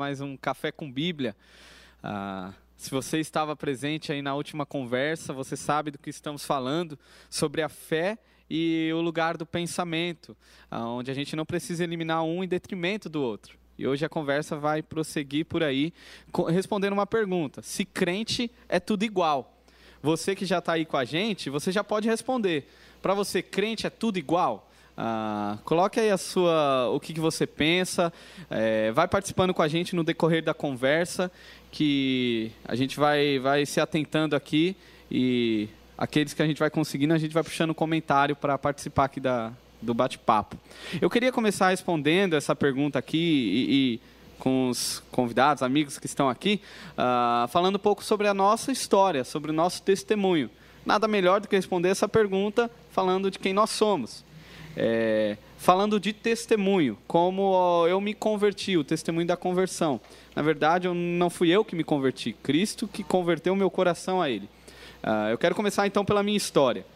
mais um Café com Bíblia. Ah, se você estava presente aí na última conversa, você sabe do que estamos falando sobre a fé e o lugar do pensamento, ah, onde a gente não precisa eliminar um em detrimento do outro. E hoje a conversa vai prosseguir por aí, respondendo uma pergunta: se crente é tudo igual? Você que já está aí com a gente, você já pode responder. Para você, crente é tudo igual? Ah, coloque aí a sua, o que, que você pensa, é, vai participando com a gente no decorrer da conversa, que a gente vai, vai se atentando aqui e aqueles que a gente vai conseguindo, a gente vai puxando comentário para participar aqui da, do bate-papo. Eu queria começar respondendo essa pergunta aqui e, e com os convidados, amigos que estão aqui, uh, falando um pouco sobre a nossa história, sobre o nosso testemunho. Nada melhor do que responder essa pergunta falando de quem nós somos. É, falando de testemunho, como eu me converti, o testemunho da conversão. Na verdade, eu, não fui eu que me converti, Cristo que converteu meu coração a Ele. Uh, eu quero começar então pela minha história.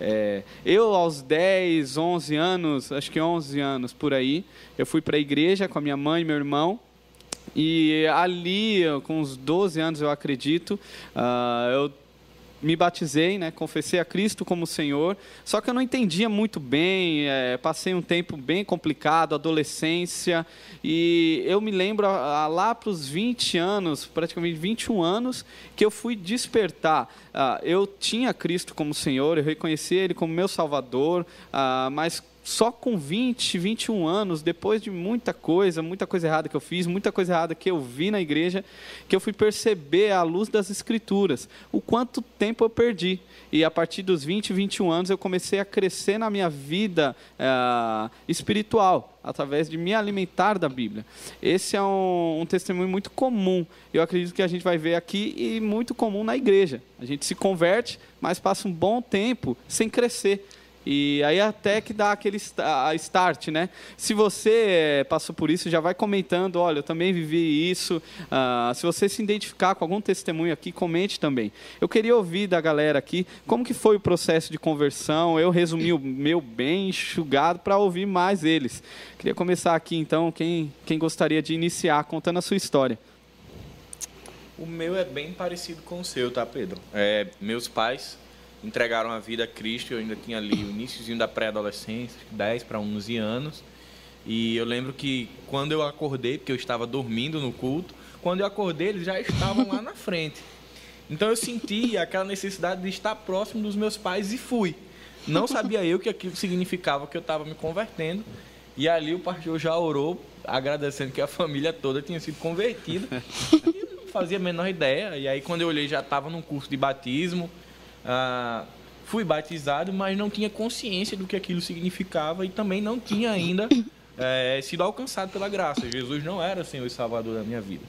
É, eu, aos 10, 11 anos, acho que 11 anos por aí, eu fui para a igreja com a minha mãe e meu irmão. E ali, com uns 12 anos, eu acredito, uh, eu me batizei, né, confessei a Cristo como Senhor, só que eu não entendia muito bem, é, passei um tempo bem complicado, adolescência, e eu me lembro a, a, lá para os 20 anos, praticamente 21 anos, que eu fui despertar. Ah, eu tinha Cristo como Senhor, eu reconhecia Ele como meu Salvador, ah, mas só com 20, 21 anos, depois de muita coisa, muita coisa errada que eu fiz, muita coisa errada que eu vi na igreja, que eu fui perceber à luz das escrituras o quanto tempo eu perdi. E a partir dos 20, 21 anos eu comecei a crescer na minha vida é, espiritual, através de me alimentar da Bíblia. Esse é um, um testemunho muito comum, eu acredito que a gente vai ver aqui, e muito comum na igreja. A gente se converte, mas passa um bom tempo sem crescer. E aí até que dá aquele start, né? Se você eh, passou por isso, já vai comentando, olha, eu também vivi isso. Uh, se você se identificar com algum testemunho aqui, comente também. Eu queria ouvir da galera aqui como que foi o processo de conversão. Eu resumi o meu bem enxugado para ouvir mais eles. Queria começar aqui então, quem, quem gostaria de iniciar contando a sua história. O meu é bem parecido com o seu, tá, Pedro? É, meus pais entregaram a vida a Cristo. Eu ainda tinha ali o iníciozinho da pré-adolescência, 10 para 11 anos. E eu lembro que quando eu acordei, porque eu estava dormindo no culto, quando eu acordei, eles já estavam lá na frente. Então eu senti aquela necessidade de estar próximo dos meus pais e fui. Não sabia eu que aquilo significava que eu estava me convertendo. E ali o pastor já orou, agradecendo que a família toda tinha sido convertida. E não fazia a menor ideia. E aí quando eu olhei já estava num curso de batismo. Ah, fui batizado, mas não tinha consciência do que aquilo significava e também não tinha ainda é, sido alcançado pela graça. Jesus não era Senhor e Salvador da minha vida.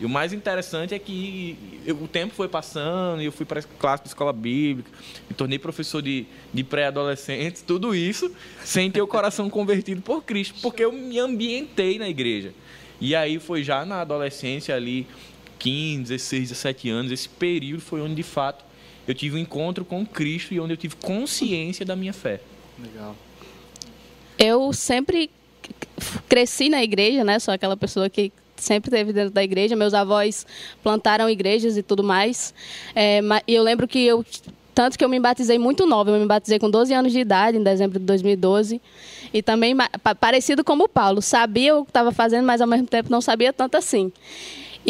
E o mais interessante é que eu, o tempo foi passando, e eu fui para a classe de escola bíblica, me tornei professor de, de pré-adolescentes, tudo isso sem ter o coração convertido por Cristo, porque eu me ambientei na igreja. E aí foi já na adolescência ali, 15, 16, 17 anos, esse período foi onde de fato eu tive um encontro com Cristo e onde eu tive consciência da minha fé. Legal. Eu sempre cresci na igreja, né? Sou aquela pessoa que sempre esteve dentro da igreja. Meus avós plantaram igrejas e tudo mais. É, e eu lembro que eu tanto que eu me batizei muito nova, eu me batizei com 12 anos de idade, em dezembro de 2012. E também parecido como o Paulo, sabia o que estava fazendo, mas ao mesmo tempo não sabia tanto assim.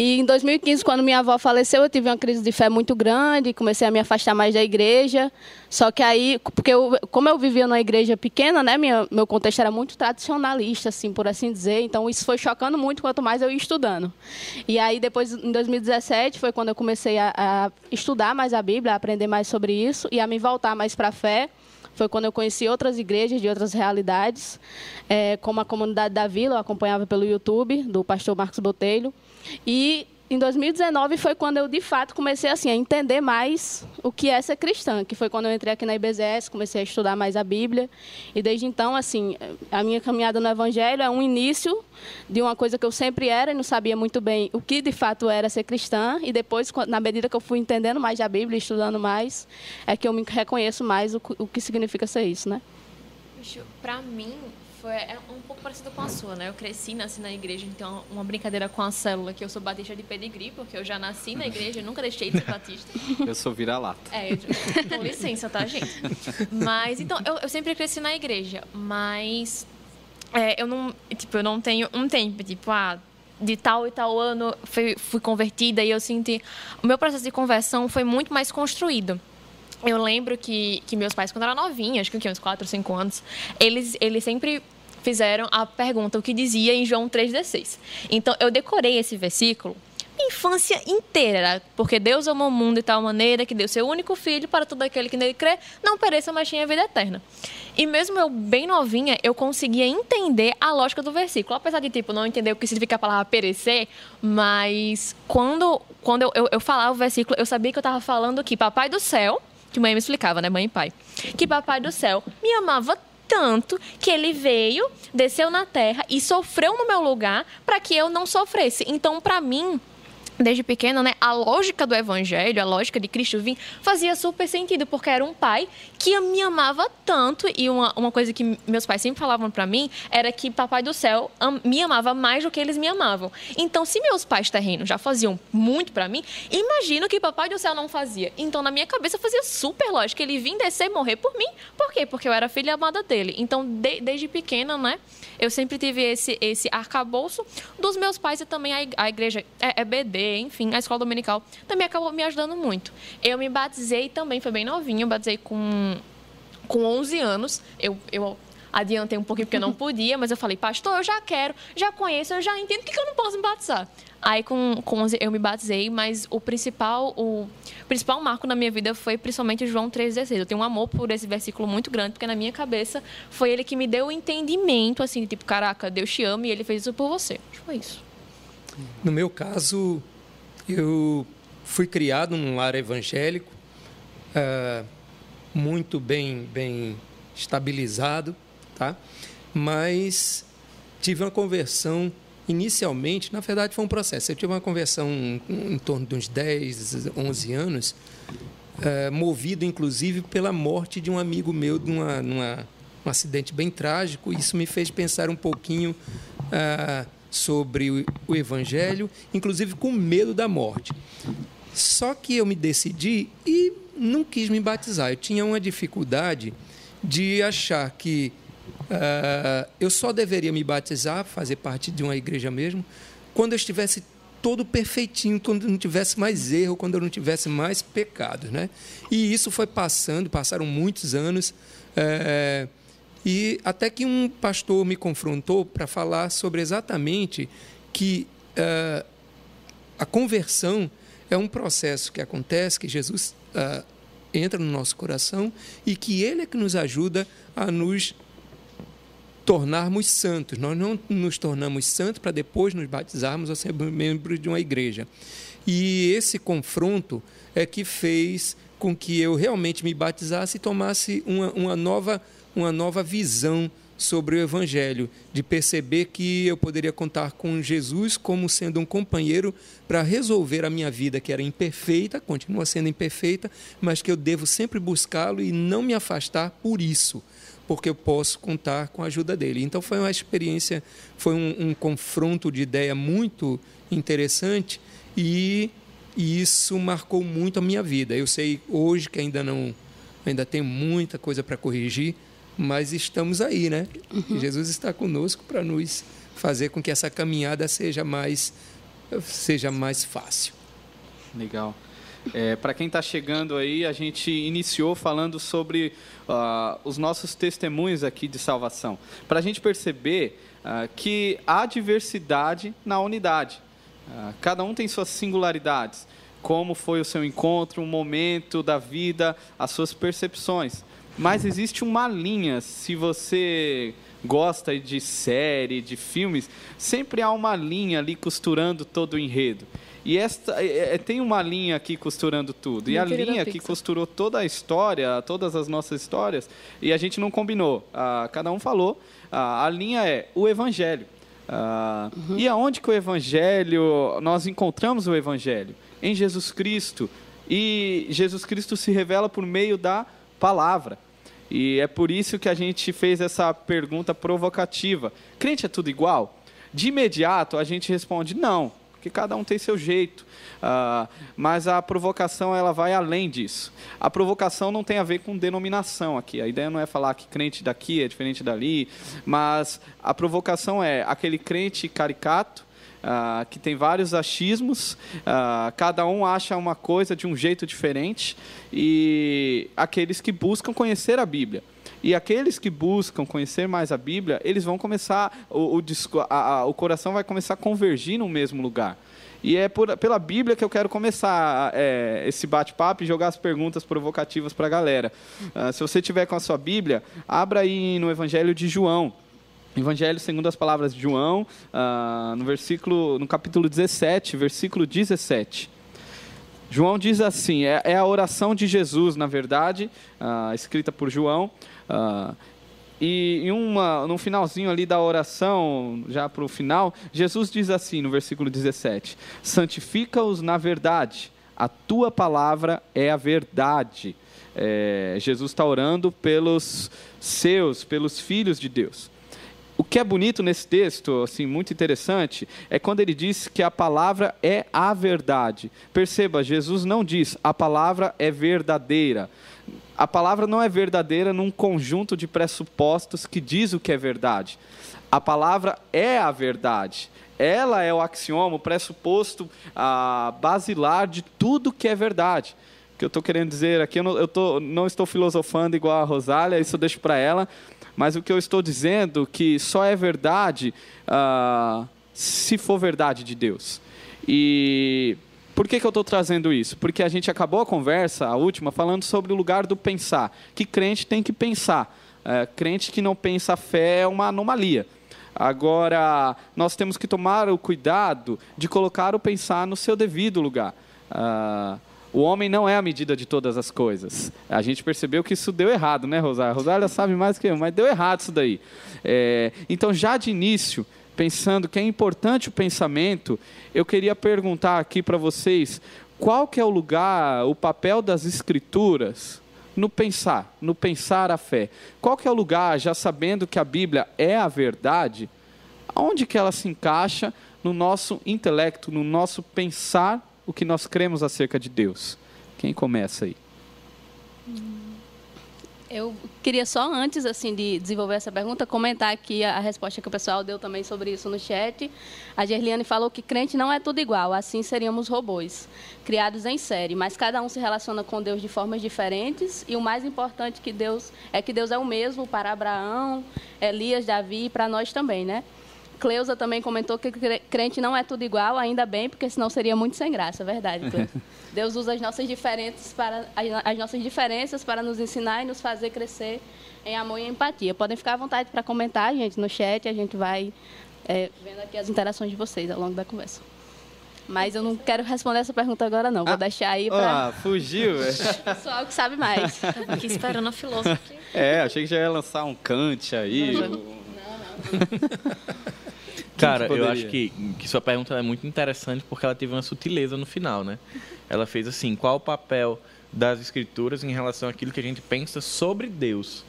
E em 2015, quando minha avó faleceu, eu tive uma crise de fé muito grande, comecei a me afastar mais da igreja. Só que aí, porque eu, como eu vivia numa igreja pequena, né, minha, meu contexto era muito tradicionalista, assim, por assim dizer. Então isso foi chocando muito quanto mais eu ia estudando. E aí depois, em 2017, foi quando eu comecei a, a estudar mais a Bíblia, a aprender mais sobre isso e a me voltar mais para a fé foi quando eu conheci outras igrejas de outras realidades, é, como a comunidade da Vila, eu acompanhava pelo YouTube, do pastor Marcos Botelho. E em 2019 foi quando eu de fato comecei assim a entender mais o que é ser cristã, que foi quando eu entrei aqui na IBZS, comecei a estudar mais a Bíblia e desde então assim a minha caminhada no Evangelho é um início de uma coisa que eu sempre era e não sabia muito bem o que de fato era ser cristã e depois na medida que eu fui entendendo mais a Bíblia, estudando mais, é que eu me reconheço mais o, que significa ser isso, né? Para mim foi é um pouco parecido com a sua, né? Eu cresci, nasci na igreja, então uma brincadeira com a célula que eu sou batista de pedigree, porque eu já nasci na igreja, nunca deixei de ser batista. Eu sou vira-lata. É, eu, com licença, tá, gente? Mas, então, eu, eu sempre cresci na igreja, mas é, eu não, tipo, eu não tenho um tempo, tipo, ah, de tal e tal ano fui, fui convertida e eu senti... O meu processo de conversão foi muito mais construído eu lembro que, que meus pais, quando eu era novinha, acho que uns 4, 5 anos, eles, eles sempre fizeram a pergunta o que dizia em João 3,16. Então, eu decorei esse versículo infância inteira, porque Deus amou o mundo de tal maneira que deu seu único filho para todo aquele que nele crê, não pereça, mas tenha vida eterna. E mesmo eu bem novinha, eu conseguia entender a lógica do versículo, apesar de tipo não entender o que significa a palavra perecer, mas quando quando eu, eu, eu falava o versículo, eu sabia que eu estava falando que papai do céu que mãe me explicava, né, mãe e pai, que papai do céu me amava tanto que ele veio, desceu na terra e sofreu no meu lugar para que eu não sofresse. Então, para mim, desde pequena, né, a lógica do evangelho, a lógica de Cristo vir, fazia super sentido, porque era um pai que me amava tanto, e uma, uma coisa que meus pais sempre falavam para mim era que Papai do Céu am, me amava mais do que eles me amavam. Então, se meus pais terrenos já faziam muito para mim, imagino que Papai do Céu não fazia. Então, na minha cabeça, fazia super lógico ele vir descer morrer por mim. Por quê? Porque eu era filha amada dele. Então, de, desde pequena, né, eu sempre tive esse, esse arcabouço dos meus pais e também a, a igreja, é, é BD, enfim, a escola dominical também acabou me ajudando muito. Eu me batizei também, foi bem novinho, eu batizei com, com 11 anos. Eu, eu adiantei um pouquinho porque eu não podia, mas eu falei, pastor, eu já quero, já conheço, eu já entendo, por que eu não posso me batizar? Aí com, com 11 eu me batizei, mas o principal, o principal marco na minha vida foi principalmente João 3,16. Eu tenho um amor por esse versículo muito grande, porque na minha cabeça foi ele que me deu o entendimento, assim, tipo, caraca, Deus te ama e ele fez isso por você. Foi isso. No meu caso, eu fui criado num lar evangélico, uh, muito bem, bem estabilizado, tá? mas tive uma conversão inicialmente, na verdade foi um processo. Eu tive uma conversão em torno de uns 10, 11 anos, uh, movido inclusive pela morte de um amigo meu de uma, numa, um acidente bem trágico. Isso me fez pensar um pouquinho. Uh, sobre o Evangelho, inclusive com medo da morte. Só que eu me decidi e não quis me batizar. Eu tinha uma dificuldade de achar que uh, eu só deveria me batizar, fazer parte de uma igreja mesmo, quando eu estivesse todo perfeitinho, quando eu não tivesse mais erro, quando eu não tivesse mais pecados, né? E isso foi passando, passaram muitos anos. Uh, e até que um pastor me confrontou para falar sobre exatamente que uh, a conversão é um processo que acontece, que Jesus uh, entra no nosso coração e que Ele é que nos ajuda a nos tornarmos santos. Nós não nos tornamos santos para depois nos batizarmos ou ser membros de uma igreja. E esse confronto é que fez com que eu realmente me batizasse e tomasse uma, uma nova uma nova visão sobre o Evangelho, de perceber que eu poderia contar com Jesus como sendo um companheiro para resolver a minha vida, que era imperfeita, continua sendo imperfeita, mas que eu devo sempre buscá-lo e não me afastar por isso, porque eu posso contar com a ajuda dele. Então foi uma experiência, foi um, um confronto de ideia muito interessante e, e isso marcou muito a minha vida. Eu sei hoje que ainda não, ainda tenho muita coisa para corrigir mas estamos aí, né? Uhum. Jesus está conosco para nos fazer com que essa caminhada seja mais, seja mais fácil. Legal. É, para quem está chegando aí, a gente iniciou falando sobre uh, os nossos testemunhos aqui de salvação. Para a gente perceber uh, que há diversidade na unidade. Uh, cada um tem suas singularidades. Como foi o seu encontro, um momento da vida, as suas percepções. Mas existe uma linha, se você gosta de série, de filmes, sempre há uma linha ali costurando todo o enredo. E esta é, é tem uma linha aqui costurando tudo. e a linha que costurou toda a história, todas as nossas histórias, e a gente não combinou. Ah, cada um falou. Ah, a linha é o Evangelho. Ah, uhum. E aonde que o Evangelho, nós encontramos o Evangelho? Em Jesus Cristo. E Jesus Cristo se revela por meio da palavra. E é por isso que a gente fez essa pergunta provocativa. Crente é tudo igual? De imediato, a gente responde não, porque cada um tem seu jeito. Uh, mas a provocação ela vai além disso. A provocação não tem a ver com denominação aqui. A ideia não é falar que crente daqui é diferente dali, mas a provocação é aquele crente caricato Uh, que tem vários achismos, uh, cada um acha uma coisa de um jeito diferente, e aqueles que buscam conhecer a Bíblia. E aqueles que buscam conhecer mais a Bíblia, eles vão começar, o, o, a, a, o coração vai começar a convergir no mesmo lugar. E é por, pela Bíblia que eu quero começar é, esse bate-papo e jogar as perguntas provocativas para a galera. Uh, se você tiver com a sua Bíblia, abra aí no Evangelho de João. Evangelho segundo as palavras de João, uh, no versículo, no capítulo 17, versículo 17. João diz assim, é, é a oração de Jesus, na verdade, uh, escrita por João. Uh, e em uma, no finalzinho ali da oração, já para o final, Jesus diz assim no versículo 17: Santifica-os na verdade, a tua palavra é a verdade. É, Jesus está orando pelos seus, pelos filhos de Deus. O que é bonito nesse texto, assim, muito interessante, é quando ele diz que a palavra é a verdade. Perceba, Jesus não diz a palavra é verdadeira. A palavra não é verdadeira num conjunto de pressupostos que diz o que é verdade. A palavra é a verdade. Ela é o axioma, o pressuposto a basilar de tudo que é verdade. O que eu estou querendo dizer aqui, eu, não, eu tô, não estou filosofando igual a Rosália, isso eu deixo para ela mas o que eu estou dizendo que só é verdade uh, se for verdade de Deus. E por que, que eu estou trazendo isso? Porque a gente acabou a conversa, a última, falando sobre o lugar do pensar. Que crente tem que pensar. Uh, crente que não pensa a fé é uma anomalia. Agora, nós temos que tomar o cuidado de colocar o pensar no seu devido lugar. Uh, o homem não é a medida de todas as coisas. A gente percebeu que isso deu errado, né, Rosália? Rosália sabe mais que eu, mas deu errado isso daí. É, então, já de início, pensando que é importante o pensamento, eu queria perguntar aqui para vocês qual que é o lugar, o papel das escrituras no pensar, no pensar a fé. Qual que é o lugar, já sabendo que a Bíblia é a verdade, aonde que ela se encaixa no nosso intelecto, no nosso pensar o que nós cremos acerca de Deus? Quem começa aí? Eu queria só antes assim de desenvolver essa pergunta comentar aqui a, resposta que o pessoal deu também sobre isso no chat. A Gerliane falou que crente não é tudo igual, assim seríamos robôs, criados em série, mas cada um se relaciona com Deus de formas diferentes e o mais importante que Deus é que Deus é o mesmo para Abraão, Elias, Davi e para nós também, né? Cleusa também comentou que crente não é tudo igual, ainda bem, porque senão seria muito sem graça, é verdade, Cleusa. Deus usa as nossas diferenças para as nossas diferenças para nos ensinar e nos fazer crescer em amor e empatia. Podem ficar à vontade para comentar, gente, no chat, a gente vai é, vendo aqui as interações de vocês ao longo da conversa. Mas eu não quero responder essa pergunta agora, não. Vou ah, deixar aí para. Ah, fugiu. Pessoal que sabe mais. Estava aqui esperando a filósofa. É, achei que já ia lançar um Kant aí. Não, não. não. Cara, eu acho que, que sua pergunta é muito interessante porque ela teve uma sutileza no final, né? Ela fez assim, qual o papel das escrituras em relação àquilo que a gente pensa sobre Deus,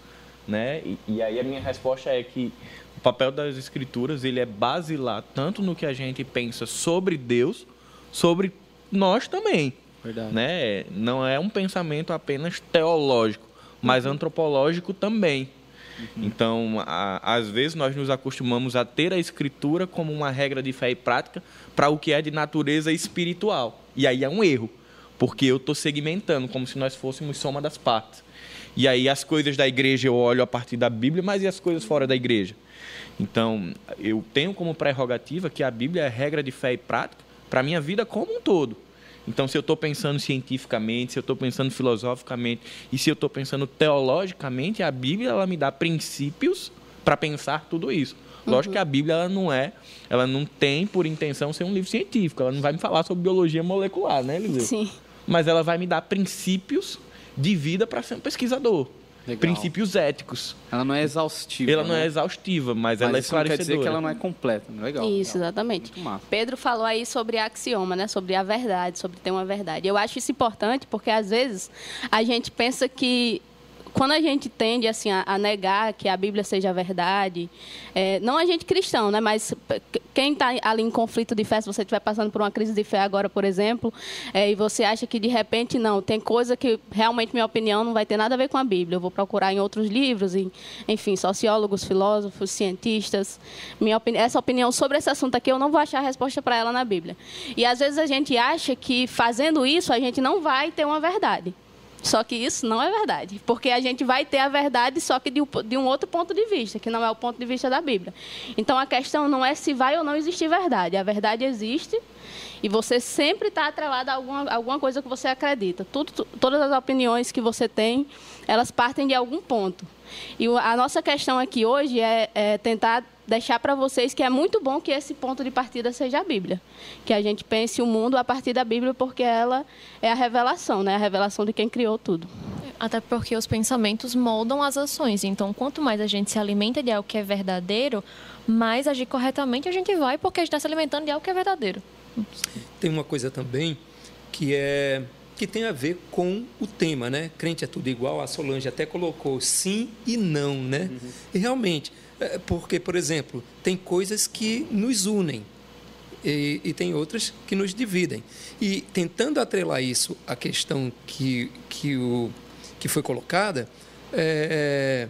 né? E, e aí a minha resposta é que o papel das escrituras, ele é basilar tanto no que a gente pensa sobre Deus, sobre nós também. Verdade. Né? Não é um pensamento apenas teológico, mas uhum. antropológico também. Uhum. Então, a, às vezes, nós nos acostumamos a ter a escritura como uma regra de fé e prática para o que é de natureza espiritual. E aí é um erro, porque eu estou segmentando como se nós fôssemos soma das partes. E aí as coisas da igreja eu olho a partir da Bíblia, mas e as coisas fora da igreja? Então, eu tenho como prerrogativa que a Bíblia é regra de fé e prática para a minha vida como um todo. Então, se eu estou pensando cientificamente, se eu estou pensando filosoficamente e se eu estou pensando teologicamente, a Bíblia ela me dá princípios para pensar tudo isso. Uhum. Lógico que a Bíblia ela não é, ela não tem por intenção ser um livro científico. Ela não vai me falar sobre biologia molecular, né, Eliseu? Sim. Mas ela vai me dar princípios de vida para ser um pesquisador. Legal. princípios éticos. Ela não é exaustiva. Ela né? não é exaustiva, mas, mas ela é esclarecedora. quer dizer que ela não é completa. Legal. Isso, legal. exatamente. Pedro falou aí sobre axioma, né? Sobre a verdade, sobre ter uma verdade. Eu acho isso importante porque às vezes a gente pensa que quando a gente tende assim a, a, negar que a Bíblia seja a verdade, é, não a gente cristão, né? Mas quem está ali em conflito de fé, se você estiver passando por uma crise de fé agora, por exemplo, é, e você acha que de repente não, tem coisa que realmente minha opinião não vai ter nada a ver com a Bíblia. Eu vou procurar em outros livros, em, enfim, sociólogos, filósofos, cientistas. Minha opini essa opinião sobre esse assunto aqui eu não vou achar a resposta para ela na Bíblia. E às vezes a gente acha que fazendo isso a gente não vai ter uma verdade. Só que isso não é verdade, porque a gente vai ter a verdade só que de um, outro ponto de vista, que não é o ponto de vista da Bíblia. Então a questão não é se vai ou não existir verdade. A verdade existe e você sempre está atrelado a alguma, alguma coisa que você acredita. Tudo, todas as opiniões que você tem, elas partem de algum ponto. E a nossa questão aqui hoje é, é tentar deixar para vocês que é muito bom que esse ponto de partida seja a Bíblia. Que a gente pense o mundo a partir da Bíblia, porque ela é a revelação, né? a revelação de quem criou tudo. Até porque os pensamentos moldam as ações. Então, quanto mais a gente se alimenta de algo que é verdadeiro, mais agir corretamente a gente vai, porque a gente está se alimentando de algo que é verdadeiro. Tem uma coisa também que é que tem a ver com o tema, né? Crente é tudo igual. A Solange até colocou sim e não, né? Uhum. E realmente, é, porque, por exemplo, tem coisas que nos unem e, e, tem outras que nos dividem. E tentando atrelar isso à questão que, que, o, que foi colocada, é,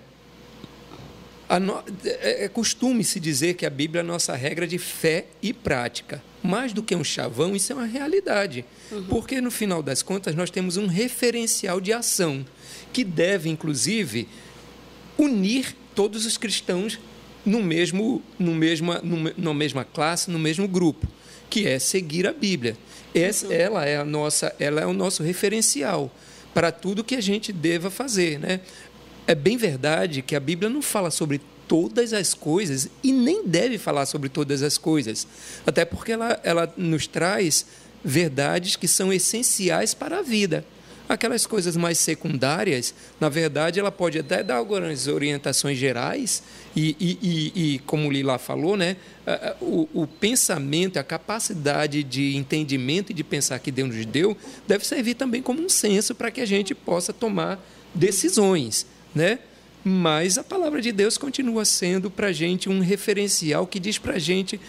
no, é, é costume se dizer que a Bíblia é a nossa regra de fé e prática. Mais do que um chavão, isso é uma realidade. Uhum. Porque, no final das contas, nós temos um referencial de ação que deve, inclusive, unir todos os cristãos no mesmo, no mesma, no, na mesma classe, no mesmo grupo, que é seguir a Bíblia. Essa, uhum. ela é a nossa, ela é o nosso referencial para tudo que a gente deva fazer, né? É bem verdade que a Bíblia não fala sobre todas as coisas e nem deve falar sobre todas as coisas, até porque ela, ela nos traz verdades que são essenciais para a vida. Aquelas coisas mais secundárias, na verdade, ela pode até dar algumas orientações gerais, e, e, e, e como Lila falou, né, o, o, pensamento, a capacidade de entendimento e de pensar que Deus nos deu, deve servir também como um senso para que a gente possa tomar decisões. Né? Mas a palavra de Deus continua sendo para a gente um referencial que diz para a gente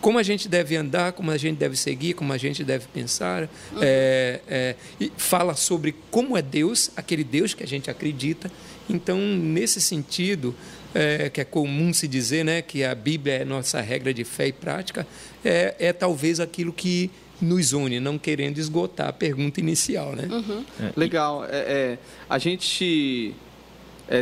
como a gente deve andar, como a gente deve seguir, como a gente deve pensar. Uhum. É, é, e fala sobre como é Deus, aquele Deus que a gente acredita. Então, nesse sentido, é, que é comum se dizer né, que a Bíblia é nossa regra de fé e prática, é, é talvez aquilo que nos une, não querendo esgotar a pergunta inicial. Né? Uhum. É, Legal. É, é, a gente.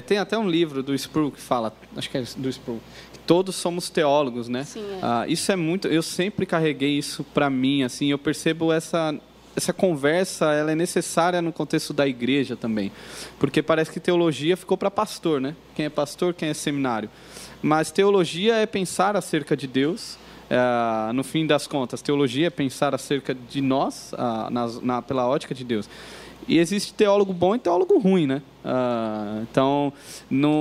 Tem até um livro do Sproul que fala, acho que é do Sproul, todos somos teólogos, né? Sim, é. ah, isso é muito. Eu sempre carreguei isso para mim, assim. Eu percebo essa essa conversa ela é necessária no contexto da igreja também, porque parece que teologia ficou para pastor, né? Quem é pastor, quem é seminário. Mas teologia é pensar acerca de Deus. É, no fim das contas, teologia é pensar acerca de nós, ah, na, na, pela ótica de Deus. E existe teólogo bom e teólogo ruim, né? Ah, então,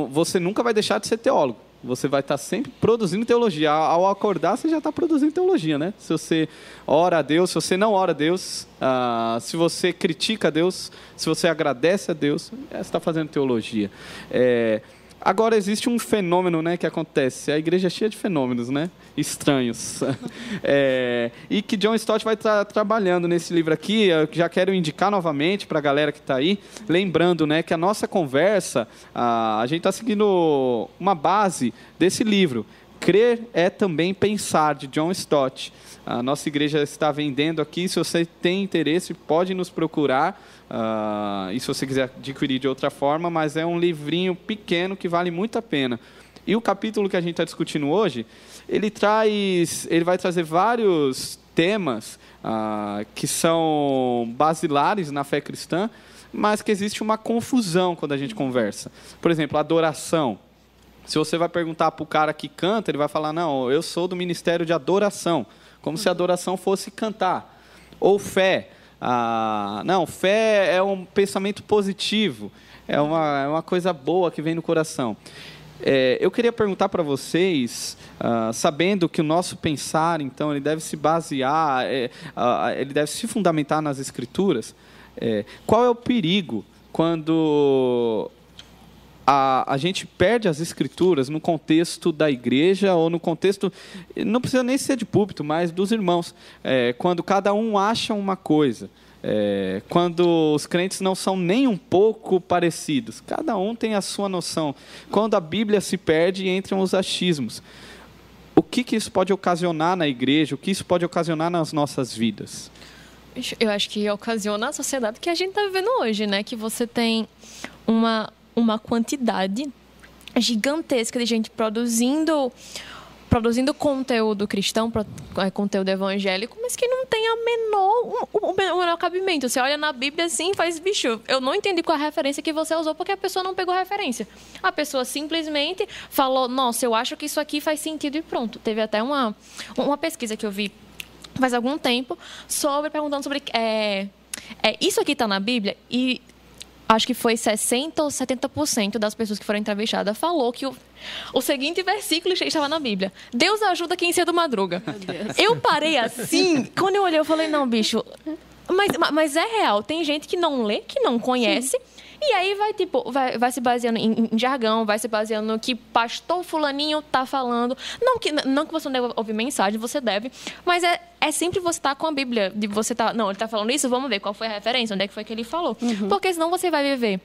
você nunca vai deixar de ser teólogo você vai estar sempre produzindo teologia. Ao acordar, você já está produzindo teologia, né? Se você ora a Deus, se você não ora a Deus, uh, se você critica a Deus, se você agradece a Deus, você está fazendo teologia. É, Agora existe um fenômeno, né, que acontece. A igreja é cheia de fenômenos, né, estranhos. é, e que John Stott vai estar trabalhando nesse livro aqui. Eu já quero indicar novamente para a galera que está aí, lembrando, né, que a nossa conversa, a, a gente está seguindo uma base desse livro. Crer é também pensar de John Stott. A nossa igreja está vendendo aqui. Se você tem interesse, pode nos procurar. Uh, e se você quiser adquirir de outra forma, mas é um livrinho pequeno que vale muito a pena. E o capítulo que a gente está discutindo hoje, ele traz, ele vai trazer vários temas uh, que são basilares na fé cristã, mas que existe uma confusão quando a gente conversa. Por exemplo, adoração. Se você vai perguntar para o cara que canta, ele vai falar: não, eu sou do ministério de adoração, como se adoração fosse cantar. Ou fé. Ah, não, fé é um pensamento positivo, é uma, é uma coisa boa que vem no coração. É, eu queria perguntar para vocês, ah, sabendo que o nosso pensar, então, ele deve se basear, é, ah, ele deve se fundamentar nas escrituras, é, qual é o perigo quando a, a gente perde as escrituras no contexto da igreja ou no contexto, não precisa nem ser de púlpito, mas dos irmãos, é, quando cada um acha uma coisa. É, quando os crentes não são nem um pouco parecidos, cada um tem a sua noção. Quando a Bíblia se perde, entram os achismos. O que, que isso pode ocasionar na igreja? O que isso pode ocasionar nas nossas vidas? Eu acho que ocasiona a sociedade que a gente está vivendo hoje, né? Que você tem uma, uma quantidade gigantesca de gente produzindo produzindo conteúdo cristão, é, conteúdo evangélico, mas que não tem a menor, o, menor cabimento. Você olha na Bíblia assim e faz, bicho, eu não entendi qual a referência que você usou, porque a pessoa não pegou referência. A pessoa simplesmente falou, nossa, eu acho que isso aqui faz sentido e pronto. Teve até uma, uma pesquisa que eu vi faz algum tempo sobre, perguntando sobre... É, é, isso aqui está na Bíblia e acho que foi 60% ou 70% das pessoas que foram entrevistadas falou que o, o seguinte versículo estava na Bíblia. Deus ajuda quem cedo madruga. Eu parei assim, quando eu olhei, eu falei, não, bicho, mas, mas é real. Tem gente que não lê, que não conhece. Sim e aí vai, tipo, vai, vai se baseando em, em, jargão, vai se baseando no que pastor fulaninho tá falando. Não que, não que você não deve ouvir mensagem, você deve, mas é, é sempre você estar tá com a Bíblia, de você tá, não, ele tá falando isso, vamos ver qual foi a referência, onde é que foi que ele falou. Uhum. Porque senão você vai viver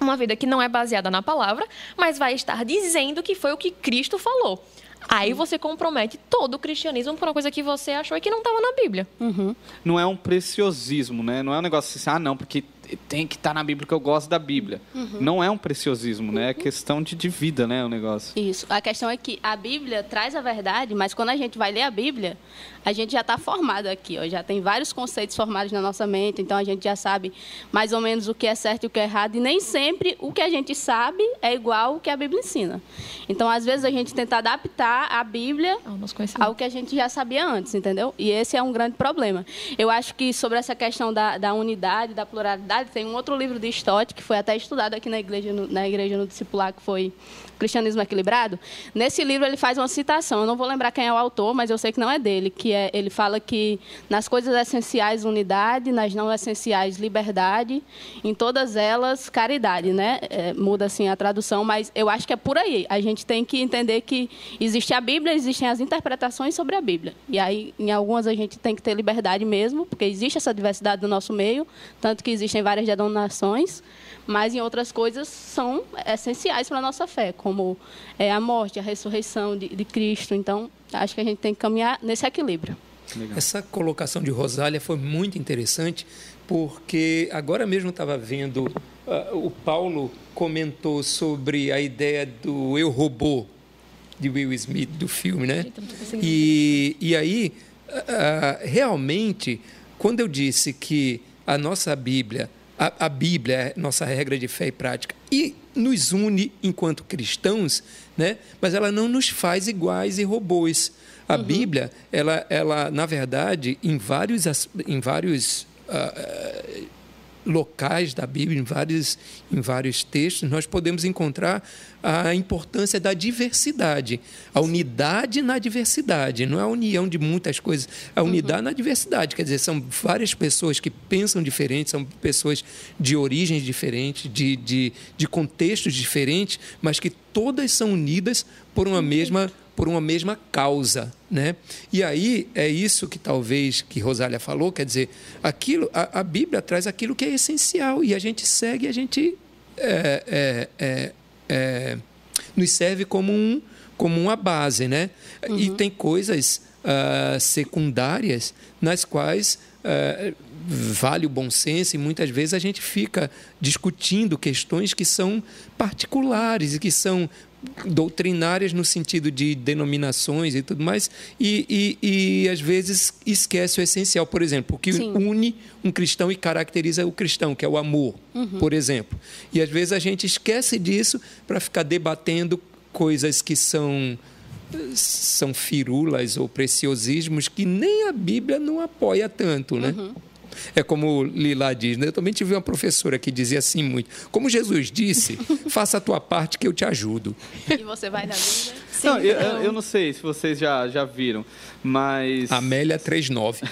uma vida que não é baseada na palavra, mas vai estar dizendo que foi o que Cristo falou. Aí você compromete todo o cristianismo por uma coisa que você achou e que não estava na Bíblia. Uhum. Não é um preciosismo, né? Não é um negócio assim, ah, não, porque tem que estar tá na Bíblia, porque eu gosto da Bíblia. Uhum. Não é um preciosismo, né? É questão de, de vida, né? O negócio. Isso. A questão é que a Bíblia traz a verdade, mas quando a gente vai ler a Bíblia, a gente já está formado aqui, ó, já tem vários conceitos formados na nossa mente, então a gente já sabe mais ou menos o que é certo e o que é errado, e nem sempre o que a gente sabe é igual o que a Bíblia ensina. Então, às vezes, a gente tenta adaptar a Bíblia ao que a gente já sabia antes, entendeu? E esse é um grande problema. Eu acho que sobre essa questão da, da unidade, da pluralidade, tem um outro livro de Stott, que foi até estudado aqui na igreja, na igreja no discipular, que foi Cristianismo Equilibrado. Nesse livro ele faz uma citação, eu não vou lembrar quem é o autor, mas eu sei que não é dele, que é, ele fala que nas coisas essenciais unidade, nas não essenciais liberdade, em todas elas caridade, né? É, muda assim a tradução, mas eu acho que é por aí. A gente tem que entender que existe a Bíblia, existem as interpretações sobre a Bíblia. E aí, em algumas a gente tem que ter liberdade mesmo, porque existe essa diversidade no nosso meio, tanto que existem várias denominações mas em outras coisas são essenciais para a nossa fé, como é, a morte, a ressurreição de, de, Cristo. Então, acho que a gente tem que caminhar nesse equilíbrio. Legal. Essa colocação de Rosália foi muito interessante, porque agora mesmo estava vendo, uh, o Paulo comentou sobre a ideia do eu robô, de Will Smith, do filme, né? E, e aí, uh, realmente, quando eu disse que a nossa Bíblia a, a Bíblia é nossa regra de fé e prática e nos une enquanto cristãos, né? mas ela não nos faz iguais e robôs. A uhum. Bíblia, ela, ela, na verdade, em vários, em vários uh, locais da Bíblia, em vários, em vários textos, nós podemos encontrar a importância da diversidade, a unidade na diversidade, não é a união de muitas coisas, a uhum. unidade uhum. na diversidade, quer dizer, são várias pessoas que pensam diferente, são pessoas de origens diferentes, de, de, de contextos diferentes, mas que todas são unidas por uma mesma por uma mesma causa, né? E aí é isso que talvez que Rosália falou, quer dizer, aquilo, a, a Bíblia traz aquilo que é essencial e a gente segue, a gente é, é, é, é nos serve como um como uma base, né? Uhum. E tem coisas uh, secundárias nas quais uh, vale o bom senso e muitas vezes a gente fica discutindo questões que são particulares e que são doutrinárias no sentido de denominações e tudo mais, e, e, e às vezes esquece o essencial. Por exemplo, o que Sim. une um cristão e caracteriza o cristão, que é o amor, uhum. por exemplo. E às vezes a gente esquece disso para ficar debatendo coisas que são são firulas ou preciosismos que nem a Bíblia não apoia tanto, né? Uhum. É como Lila diz, né? eu também tive uma professora que dizia assim muito: como Jesus disse, faça a tua parte que eu te ajudo. E você vai na vida? Sim, não, eu, então. eu, não sei se vocês já, já viram, mas. Amélia 39.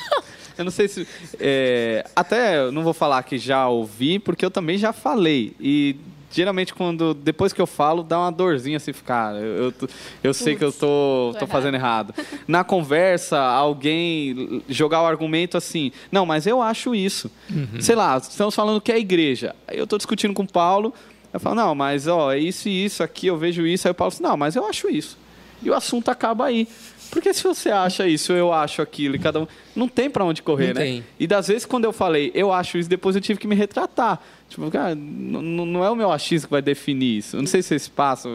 eu não sei se. É, até não vou falar que já ouvi, porque eu também já falei. E geralmente quando depois que eu falo dá uma dorzinha assim, ficar, eu, eu, eu sei que eu tô, tô fazendo errado. Na conversa, alguém jogar o argumento assim, não, mas eu acho isso. Uhum. Sei lá, estamos falando que é igreja. Eu tô discutindo com o Paulo, eu falo, não, mas ó, é isso e isso aqui, eu vejo isso. Aí o Paulo assim, não, mas eu acho isso. E o assunto acaba aí. Porque se você acha isso, eu acho aquilo, e cada um. Não tem para onde correr, não né? Tem. E das vezes quando eu falei, eu acho isso, depois eu tive que me retratar. Tipo, cara, não é o meu achismo que vai definir isso. Eu não sei se vocês passam.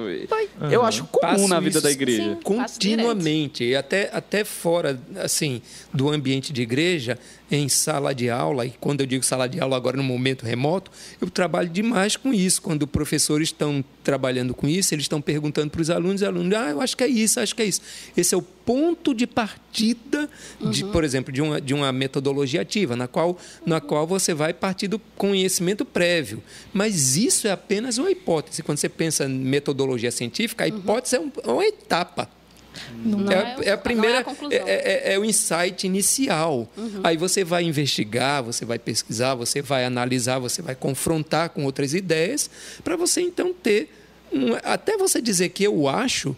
Eu uhum. acho comum Passo na vida da igreja. Sim, continuamente. E até, até fora, assim, do ambiente de igreja, em sala de aula, e quando eu digo sala de aula agora no momento remoto, eu trabalho demais com isso. Quando professores estão trabalhando com isso, eles estão perguntando para os alunos, e alunos, ah, eu acho que é isso, acho que é isso. Esse é o ponto de partida, de, uhum. por exemplo, de uma, de uma metodologia ativa, na qual, na qual você vai partir do conhecimento prévio. Mas isso é apenas uma hipótese. Quando você pensa em metodologia científica, a uhum. hipótese uhum. é, uma etapa. Não é, é, é, a primeira, é, é, é, o insight inicial. Uhum. Aí você vai investigar, você vai pesquisar, você vai analisar, você vai confrontar com outras ideias, para você então ter. Um, até você dizer que eu acho,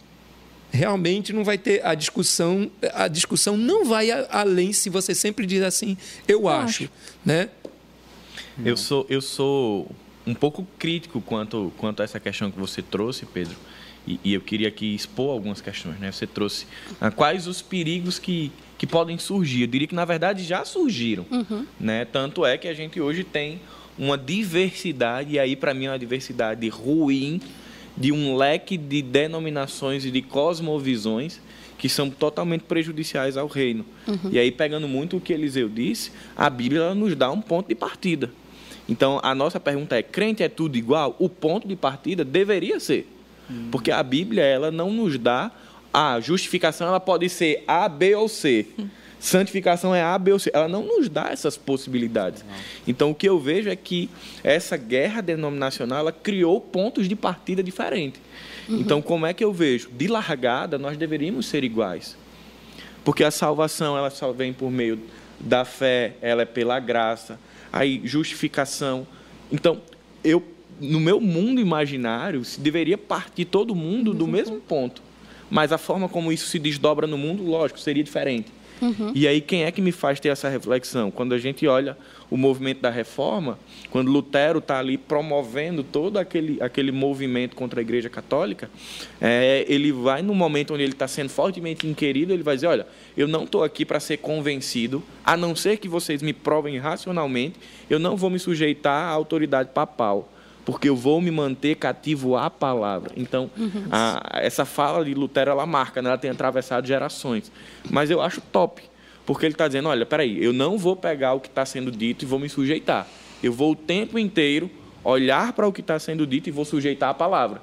realmente não vai ter a discussão. A discussão não vai além se você sempre diz assim, eu, eu acho, acho, né? Eu sou, eu sou um pouco crítico quanto, quanto a essa questão que você trouxe, Pedro e, e eu queria aqui expor algumas questões. Né? Você trouxe ah, quais os perigos que, que podem surgir. Eu diria que, na verdade, já surgiram. Uhum. Né? Tanto é que a gente hoje tem uma diversidade, e aí, para mim, é uma diversidade ruim, de um leque de denominações e de cosmovisões que são totalmente prejudiciais ao reino. Uhum. E aí, pegando muito o que Eliseu disse, a Bíblia nos dá um ponto de partida. Então, a nossa pergunta é: crente é tudo igual? O ponto de partida deveria ser. Hum. Porque a Bíblia ela não nos dá a justificação, ela pode ser A, B ou C. Hum. Santificação é A, B ou C. Ela não nos dá essas possibilidades. Não. Então, o que eu vejo é que essa guerra denominacional ela criou pontos de partida diferentes. Uhum. Então, como é que eu vejo? De largada, nós deveríamos ser iguais. Porque a salvação, ela só vem por meio da fé, ela é pela graça. Aí, justificação. Então, eu no meu mundo imaginário, se deveria partir todo mundo do mesmo ponto. Mas a forma como isso se desdobra no mundo, lógico, seria diferente. Uhum. E aí, quem é que me faz ter essa reflexão? Quando a gente olha o movimento da reforma, quando Lutero está ali promovendo todo aquele, aquele movimento contra a Igreja Católica, é, ele vai, no momento onde ele está sendo fortemente inquirido, ele vai dizer: Olha, eu não estou aqui para ser convencido, a não ser que vocês me provem racionalmente, eu não vou me sujeitar à autoridade papal porque eu vou me manter cativo à palavra. Então, uhum. a, essa fala de Lutero, ela marca, né? ela tem atravessado gerações. Mas eu acho top, porque ele está dizendo, olha, peraí, eu não vou pegar o que está sendo dito e vou me sujeitar. Eu vou o tempo inteiro olhar para o que está sendo dito e vou sujeitar a palavra.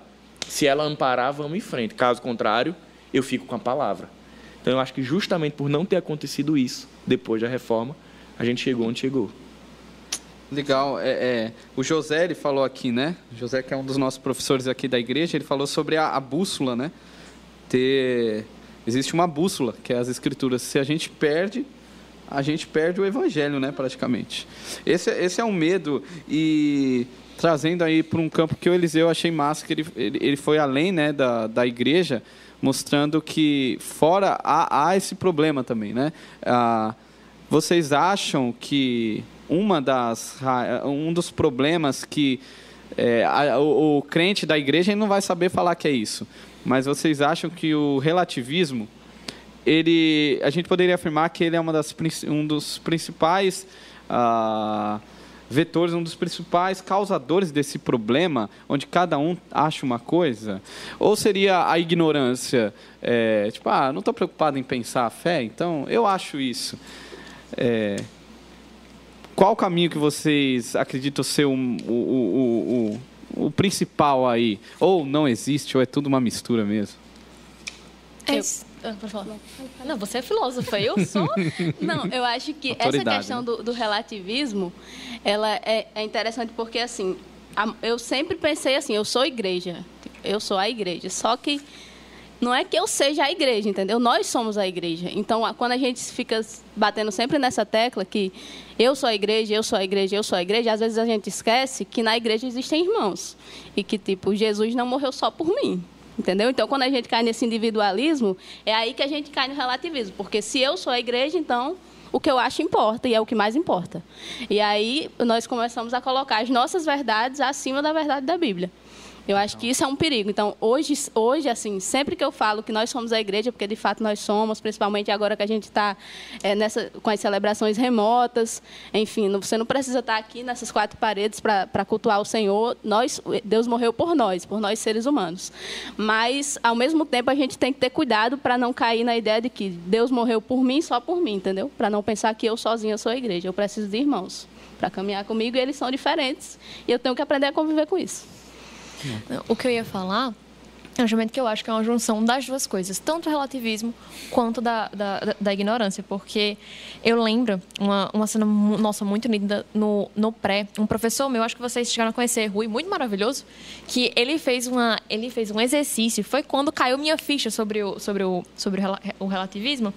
Se ela amparar, vamos em frente. Caso contrário, eu fico com a palavra. Então, eu acho que justamente por não ter acontecido isso, depois da reforma, a gente chegou onde chegou. Legal. É, é, o José ele falou aqui, né? O José que é um dos nossos professores aqui da igreja, ele falou sobre a, a bússola, né? Ter existe uma bússola que é as escrituras. Se a gente perde, a gente perde o evangelho, né? Praticamente. Esse, esse é um medo e trazendo aí para um campo que o Eliseu achei massa que ele, ele, ele foi além, né? Da, da igreja, mostrando que fora há, há esse problema também, né? Ah, vocês acham que uma das, um dos problemas que é, a, o, o, crente da igreja não vai saber falar que é isso. Mas vocês acham que o relativismo, ele, a gente poderia afirmar que ele é uma das, um dos principais ah, vetores, um dos principais causadores desse problema, onde cada um acha uma coisa? Ou seria a ignorância? É, tipo, ah, não estou preocupado em pensar a fé, então eu acho isso. É, qual o caminho que vocês acreditam ser o, o, o, o, o principal aí? Ou não existe, ou é tudo uma mistura mesmo? É, ah, não, você é filósofa, eu sou. não, eu acho que essa questão né? do, do, relativismo, ela é, é, interessante porque assim, eu sempre pensei assim, eu sou igreja, eu sou a igreja. Só que não é que eu seja a igreja, entendeu? Nós somos a igreja. Então, quando a gente fica batendo sempre nessa tecla que eu sou a igreja, eu sou a igreja, eu sou a igreja, às vezes a gente esquece que na igreja existem irmãos. E que, tipo, Jesus não morreu só por mim. Entendeu? Então, quando a gente cai nesse individualismo, é aí que a gente cai no relativismo. Porque se eu sou a igreja, então o que eu acho importa e é o que mais importa. E aí nós começamos a colocar as nossas verdades acima da verdade da Bíblia. Eu acho que isso é um perigo. Então, hoje, hoje, assim, sempre que eu falo que nós somos a igreja, porque de fato nós somos, principalmente agora que a gente está é, com as celebrações remotas, enfim, você não precisa estar aqui nessas quatro paredes para cultuar o Senhor. Nós, Deus morreu por nós, por nós seres humanos. Mas, ao mesmo tempo, a gente tem que ter cuidado para não cair na ideia de que Deus morreu por mim, só por mim, entendeu? Para não pensar que eu sozinha sou a igreja. Eu preciso de irmãos para caminhar comigo e eles são diferentes e eu tenho que aprender a conviver com isso. O que eu ia falar é um julgamento que eu acho que é uma junção das duas coisas, tanto o relativismo quanto da, da, da ignorância, porque eu lembro uma, uma cena, nossa, muito linda no, no pré, um professor meu, acho que vocês chegaram a conhecer, Rui, muito maravilhoso, que ele fez, uma, ele fez um exercício, foi quando caiu minha ficha sobre o, sobre o, sobre o relativismo,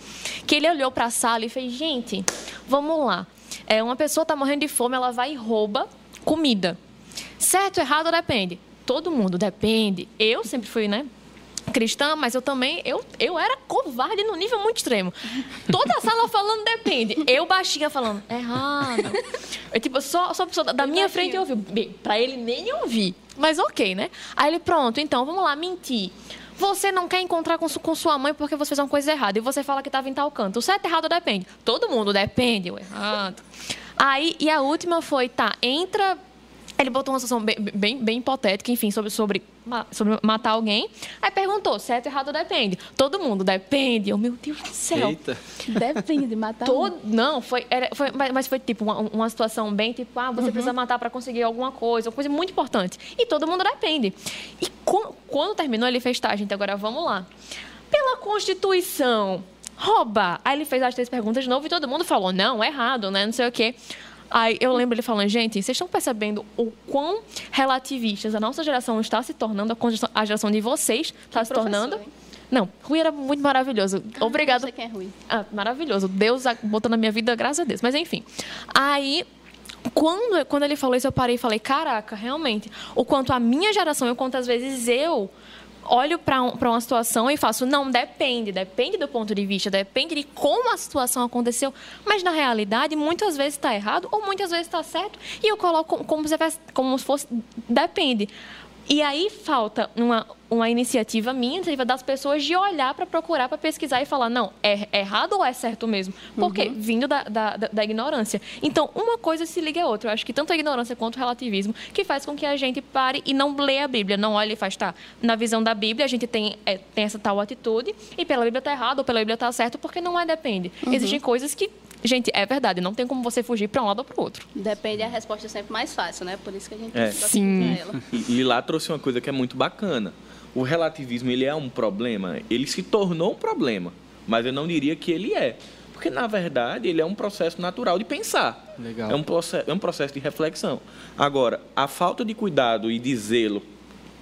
que ele olhou para a sala e fez, gente, vamos lá, é, uma pessoa está morrendo de fome, ela vai e rouba comida. Certo, errado, depende todo mundo, depende. Eu sempre fui, né? cristã, mas eu também, eu, eu era covarde no nível muito extremo. Toda a sala falando depende. Eu baixinha falando, errado. Eu, tipo, só, só a pessoa da minha frente eu ouvi. Pra ele nem ouvir. Mas ok, né? Aí ele, pronto, então, vamos lá, mentir. Você não quer encontrar com, com sua mãe porque você fez uma coisa errada. E você fala que estava em tal canto. O certo errado depende. Todo mundo depende, o errado. Aí, e a última foi, tá, entra ele botou uma situação bem, bem, bem hipotética, enfim, sobre, sobre, sobre, matar alguém. Aí perguntou, certo ou errado depende. Todo mundo depende. Oh, meu Deus do céu. Eita. Depende de matar Todo, Não, foi, era, foi, mas foi tipo uma, uma situação bem tipo, ah, você uhum. precisa matar para conseguir alguma coisa, uma coisa muito importante. E todo mundo depende. E com, quando terminou, ele fez, tá, gente, agora vamos lá. Pela Constituição, roubar. Aí ele fez as três perguntas de novo e todo mundo falou, não, errado, né, não sei o quê. Aí eu lembro ele falando, gente, vocês estão percebendo o quão relativistas a nossa geração está se tornando, a geração de vocês está se tornando. Hein? Não, Rui era muito maravilhoso. Ah, Obrigado. Não sei quem é Rui. Ah, maravilhoso. Deus botou na minha vida, graças a Deus. Mas enfim. Aí quando, quando ele falou isso, eu parei e falei: caraca, realmente, o quanto a minha geração o quanto às vezes eu olho para um, uma situação e faço, não, depende, depende do ponto de vista, depende de como a situação aconteceu, mas na realidade, muitas vezes está errado ou muitas vezes está certo, e eu coloco como se, como se fosse, depende. E aí falta uma, uma iniciativa minha, iniciativa das pessoas de olhar para procurar, para pesquisar e falar, não, é, é, errado ou é certo mesmo? Por quê? Uhum. Vindo da, da, da, ignorância. Então, uma coisa se liga à outra. Eu acho que tanto a ignorância quanto o relativismo que faz com que a gente pare e não leia a Bíblia. Não olhe e faz, tá, na visão da Bíblia a gente tem, é, tem essa tal atitude e pela Bíblia está errado ou pela Bíblia está certo, porque não é depende. Uhum. Existem coisas que Gente, é verdade, não tem como você fugir para um lado ou para o outro. Depende, a resposta é sempre mais fácil, né? Por isso que a gente é. Sim. ela. E, e lá trouxe uma coisa que é muito bacana. O relativismo, ele é um problema, ele se tornou um problema, mas eu não diria que ele é. Porque, na verdade, ele é um processo natural de pensar. Legal. É um, processo, é um processo de reflexão. Agora, a falta de cuidado e de zelo,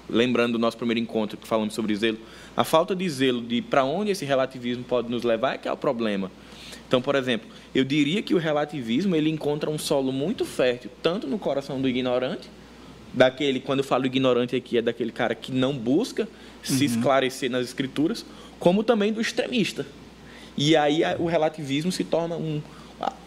lembrando do nosso primeiro encontro que falamos sobre zelo, a falta de zelo de para onde esse relativismo pode nos levar é que é o problema. Então, por exemplo, eu diria que o relativismo ele encontra um solo muito fértil, tanto no coração do ignorante, daquele, quando eu falo ignorante aqui, é daquele cara que não busca uhum. se esclarecer nas escrituras, como também do extremista. E aí o relativismo se torna um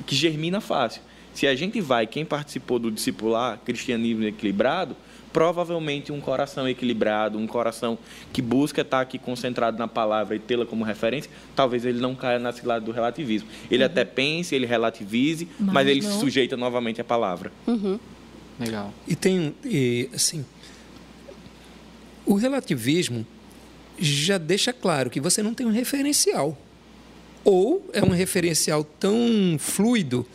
que germina fácil. Se a gente vai, quem participou do discipular cristianismo equilibrado, provavelmente um coração equilibrado, um coração que busca estar aqui concentrado na palavra e tê-la como referência, talvez ele não caia na cilada do relativismo. Ele uhum. até pense, ele relativize, mas, mas ele não. se sujeita novamente à palavra. Uhum. Legal. E tem, e, assim, o relativismo já deixa claro que você não tem um referencial. Ou é um referencial tão fluido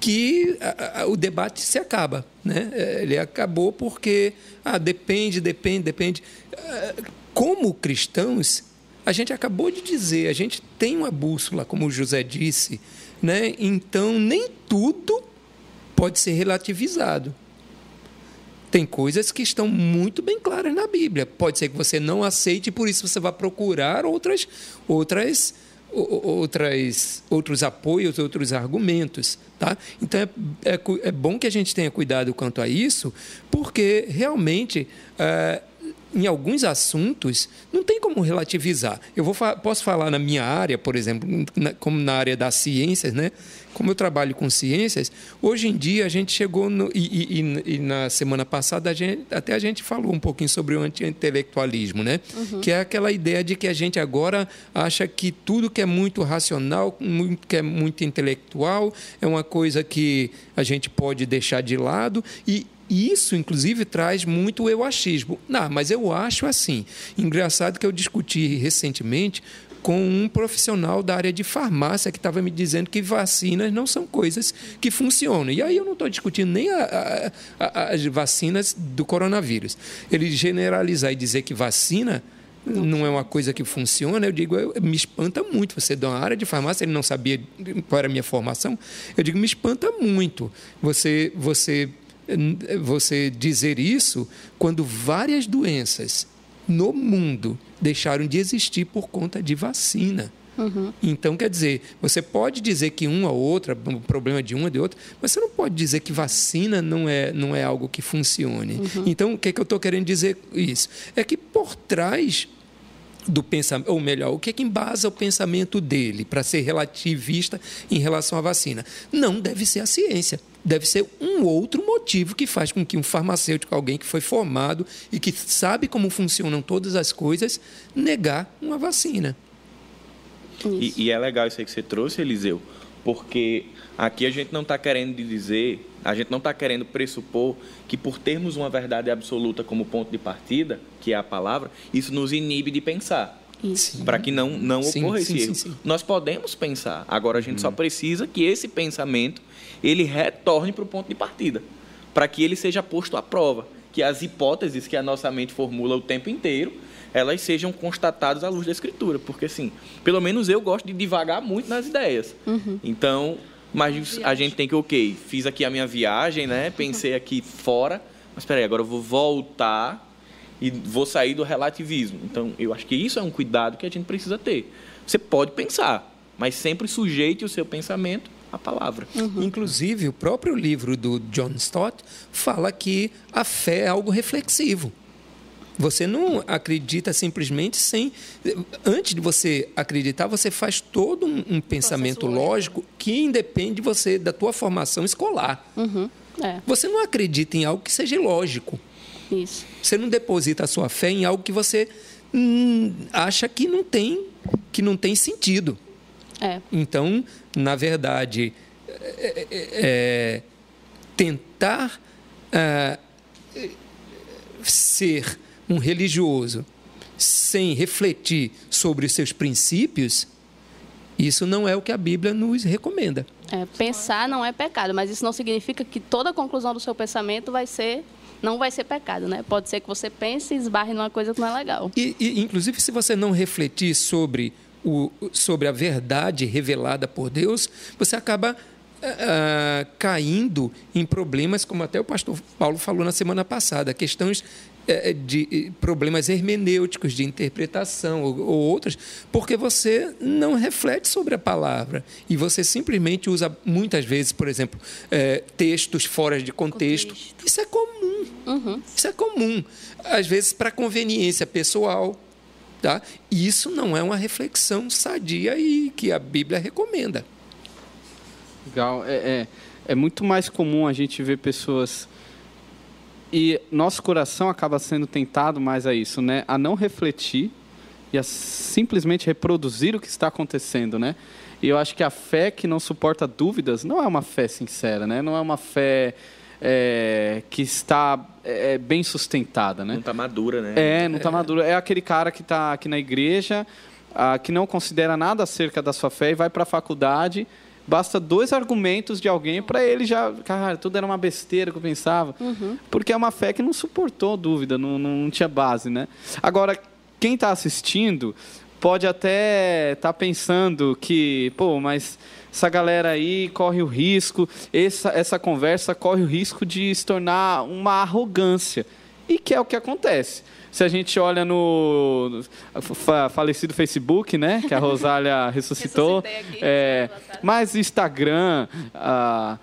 que a, a, o debate se acaba. Né? É, ele acabou porque ah, depende, depende, depende. Ah, como cristãos, a gente acabou de dizer, a gente tem uma bússola, como o José disse, né? então nem tudo pode ser relativizado. Tem coisas que estão muito bem claras na Bíblia. Pode ser que você não aceite por isso você vai procurar outras, outras, outras, outros apoios, outros argumentos. Tá? Então é, é, é bom que a gente tenha cuidado quanto a isso, porque realmente. É, em alguns assuntos, não tem como relativizar. Eu vou, posso falar na minha área, por exemplo, na, como na área das ciências, né? Como eu trabalho com ciências, hoje em dia a gente chegou no, e, e, e, na semana passada a gente, até a gente falou um pouquinho sobre o anti-intelectualismo, né? Uhum. Que é aquela ideia de que a gente agora acha que tudo que é muito racional, muito, que é muito intelectual, é uma coisa que a gente pode deixar de lado e e isso, inclusive, traz muito eu achismo. Não, mas eu acho assim. Engraçado que eu discuti recentemente com um profissional da área de farmácia que estava me dizendo que vacinas não são coisas que funcionam. E aí eu não estou discutindo nem a, a, a, as vacinas do coronavírus. Ele generalizar e dizer que vacina não é uma coisa que funciona, eu digo, eu, me espanta muito. Você é uma área de farmácia, ele não sabia qual era a minha formação. Eu digo, me espanta muito. Você, você você dizer isso quando várias doenças no mundo deixaram de existir por conta de vacina. Uhum. Então, quer dizer, você pode dizer que uma ou outra, o problema de uma ou de outra, mas você não pode dizer que vacina não é, não é algo que funcione. Uhum. Então, o que, é que eu estou querendo dizer isso? É que por trás do pensamento, ou melhor, o que é que embasa o pensamento dele para ser relativista em relação à vacina? Não deve ser a ciência. Deve ser um outro motivo que faz com que um farmacêutico, alguém que foi formado e que sabe como funcionam todas as coisas, negar uma vacina. E, e, é legal isso aí que você trouxe, Eliseu, porque aqui a gente não está querendo dizer, a gente não está querendo pressupor que por termos uma verdade absoluta como ponto de partida, que é a palavra, isso nos inibe de pensar. Para que não, não sim, ocorra esse sim, erro. Sim, Nós podemos pensar, agora a gente hum. só precisa que esse pensamento ele retorne para o ponto de partida, para que ele seja posto à prova, que as hipóteses que a nossa mente formula o tempo inteiro, elas sejam constatadas à luz da escritura, porque assim, pelo menos eu gosto de divagar muito nas ideias. Uhum. Então, mas a gente tem que, ok, fiz aqui a minha viagem, né? Pensei aqui fora, mas espera aí, agora eu vou voltar e vou sair do relativismo. Então, eu acho que isso é um cuidado que a gente precisa ter. Você pode pensar, mas sempre sujeite o seu pensamento à palavra. Uhum. Inclusive, o próprio livro do John Stott fala que a fé é algo reflexivo. Você não acredita simplesmente sem. Antes de você acreditar, você faz todo um, um pensamento lógico que independe de você, da tua formação escolar. Uhum. É. Você não acredita em algo que seja lógico. Isso. Você não deposita a sua fé em algo que você hum, acha que não tem, que não tem sentido. É. Então, na verdade, é, é, é tentar é, ser um religioso sem refletir sobre os seus princípios, isso não é o que a Bíblia nos recomenda. É, pensar não é pecado, mas isso não significa que toda conclusão do seu pensamento vai ser não vai ser pecado, né? Pode ser que você pense e esbarre numa coisa que não é legal. E, e inclusive, se você não refletir sobre, o, sobre a verdade revelada por Deus, você acaba Uh, caindo em problemas, como até o pastor Paulo falou na semana passada, questões de problemas hermenêuticos, de interpretação ou, ou outras, porque você não reflete sobre a palavra e você simplesmente usa muitas vezes, por exemplo, uh, textos fora de contexto. contexto. Isso é comum. Uhum. Isso é comum. Às vezes para conveniência pessoal. Tá? Isso não é uma reflexão sadia e que a Bíblia recomenda. Legal. É, é, é muito mais comum a gente ver pessoas e nosso coração acaba sendo tentado mais a isso, né? A não refletir e a simplesmente reproduzir o que está acontecendo, né? E eu acho que a fé que não suporta dúvidas não é uma fé sincera, né? Não é uma fé é, que está é, bem sustentada, né? Não está madura, né? É, não está é. madura. É aquele cara que está aqui na igreja, ah, que não considera nada acerca da sua fé e vai para a faculdade basta dois argumentos de alguém para ele já, cara, tudo era uma besteira que eu pensava, uhum. porque é uma fé que não suportou dúvida, não, não tinha base, né? Agora, quem está assistindo pode até estar tá pensando que, pô, mas essa galera aí corre o risco, essa, essa conversa corre o risco de se tornar uma arrogância. E que é o que acontece. Se a gente olha no falecido Facebook, né, que a Rosália ressuscitou, é, mas Instagram, ah,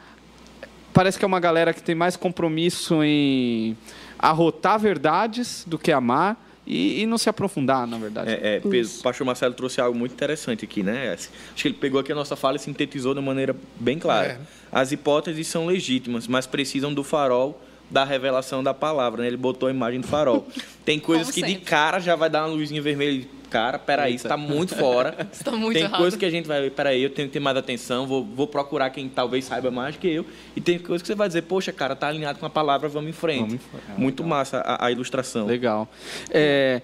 parece que é uma galera que tem mais compromisso em arrotar verdades do que amar e, e, não se aprofundar, na verdade. É, é, o pastor Marcelo trouxe algo muito interessante aqui, né? Acho que ele pegou aqui a nossa fala e sintetizou de maneira bem clara. É. As hipóteses são legítimas, mas precisam do farol da revelação da palavra, né? Ele botou a imagem do farol. Tem coisas que de cara já vai dar uma luzinha vermelha cara, peraí, isso está muito fora. está muito tem errado. coisa que a gente vai, peraí, eu tenho que ter mais atenção, vou, vou procurar quem talvez saiba mais que eu. E tem coisa que você vai dizer, poxa, cara, tá alinhado com a palavra, vamos em frente. Vamos em frente. É, muito legal. massa a, a, ilustração. Legal. O é,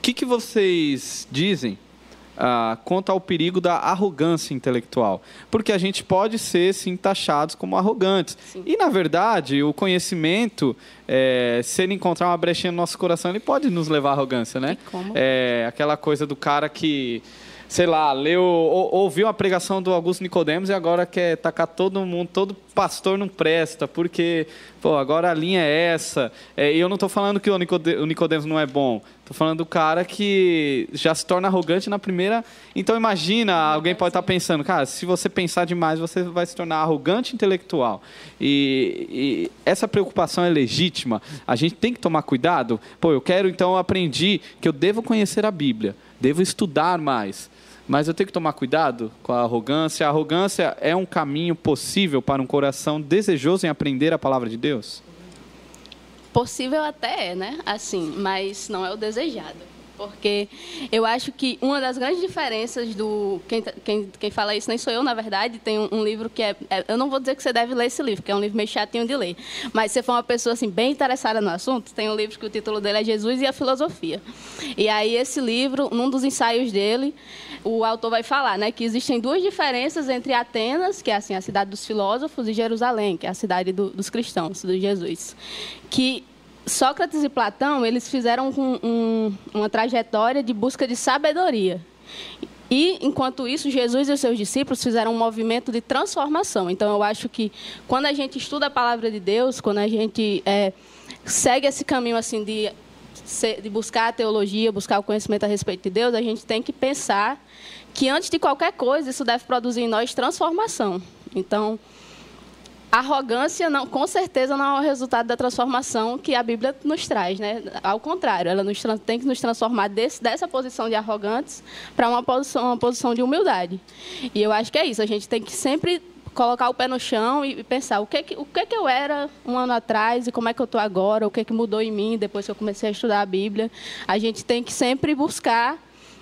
que, que vocês dizem ah, quanto ao perigo da arrogância intelectual. Porque a gente pode ser, sim, taxados como arrogantes. Sim. E, na verdade, o conhecimento, é, se ele encontrar uma brechinha no nosso coração, ele pode nos levar à arrogância, né? É, aquela coisa do cara que sei lá, leu, ou, ouviu a pregação do Augusto Nicodemos e agora quer tacar todo mundo, todo pastor não presta, porque, pô, agora a linha é essa. É, e eu não estou falando que o Nicodemos não é bom. Estou falando do cara que já se torna arrogante na primeira. Então imagina, alguém pode estar tá pensando, cara, se você pensar demais, você vai se tornar arrogante intelectual. E, e, essa preocupação é legítima. A gente tem que tomar cuidado. Pô, eu quero, então, eu aprendi que eu devo conhecer a Bíblia, devo estudar mais. Mas eu tenho que tomar cuidado com a arrogância. A arrogância é um caminho possível para um coração desejoso em aprender a palavra de Deus? Possível até é, né? Assim, mas não é o desejado porque eu acho que uma das grandes diferenças do. Quem, quem, quem fala isso nem sou eu, na verdade, tem um, um livro que é, é, Eu não vou dizer que você deve ler esse livro, que é um livro meio chatinho de ler. Mas se você for uma pessoa assim, bem interessada no assunto, tem um livro que o título dele é Jesus e a Filosofia. E aí, esse livro, num dos ensaios dele, o autor vai falar né, que existem duas diferenças entre Atenas, que é assim, a cidade dos filósofos, e Jerusalém, que é a cidade do, dos cristãos, do Jesus. Que Sócrates e Platão eles fizeram um, um, uma trajetória de busca de sabedoria. E, enquanto isso, Jesus e os seus discípulos fizeram um movimento de transformação. Então, eu acho que quando a gente estuda a palavra de Deus, quando a gente é, segue esse caminho assim de, de buscar a teologia, buscar o conhecimento a respeito de Deus, a gente tem que pensar que, antes de qualquer coisa, isso deve produzir em nós transformação. Então, arrogância, não, com certeza, não é o resultado da transformação que a Bíblia nos traz. Né? Ao contrário, ela nos, tem que nos transformar desse, dessa posição de arrogantes para uma posição, uma posição de humildade. E eu acho que é isso. A gente tem que sempre colocar o pé no chão e pensar o que, o que, que eu era um ano atrás e como é que eu estou agora, o que, que mudou em mim depois que eu comecei a estudar a Bíblia. A gente tem que sempre buscar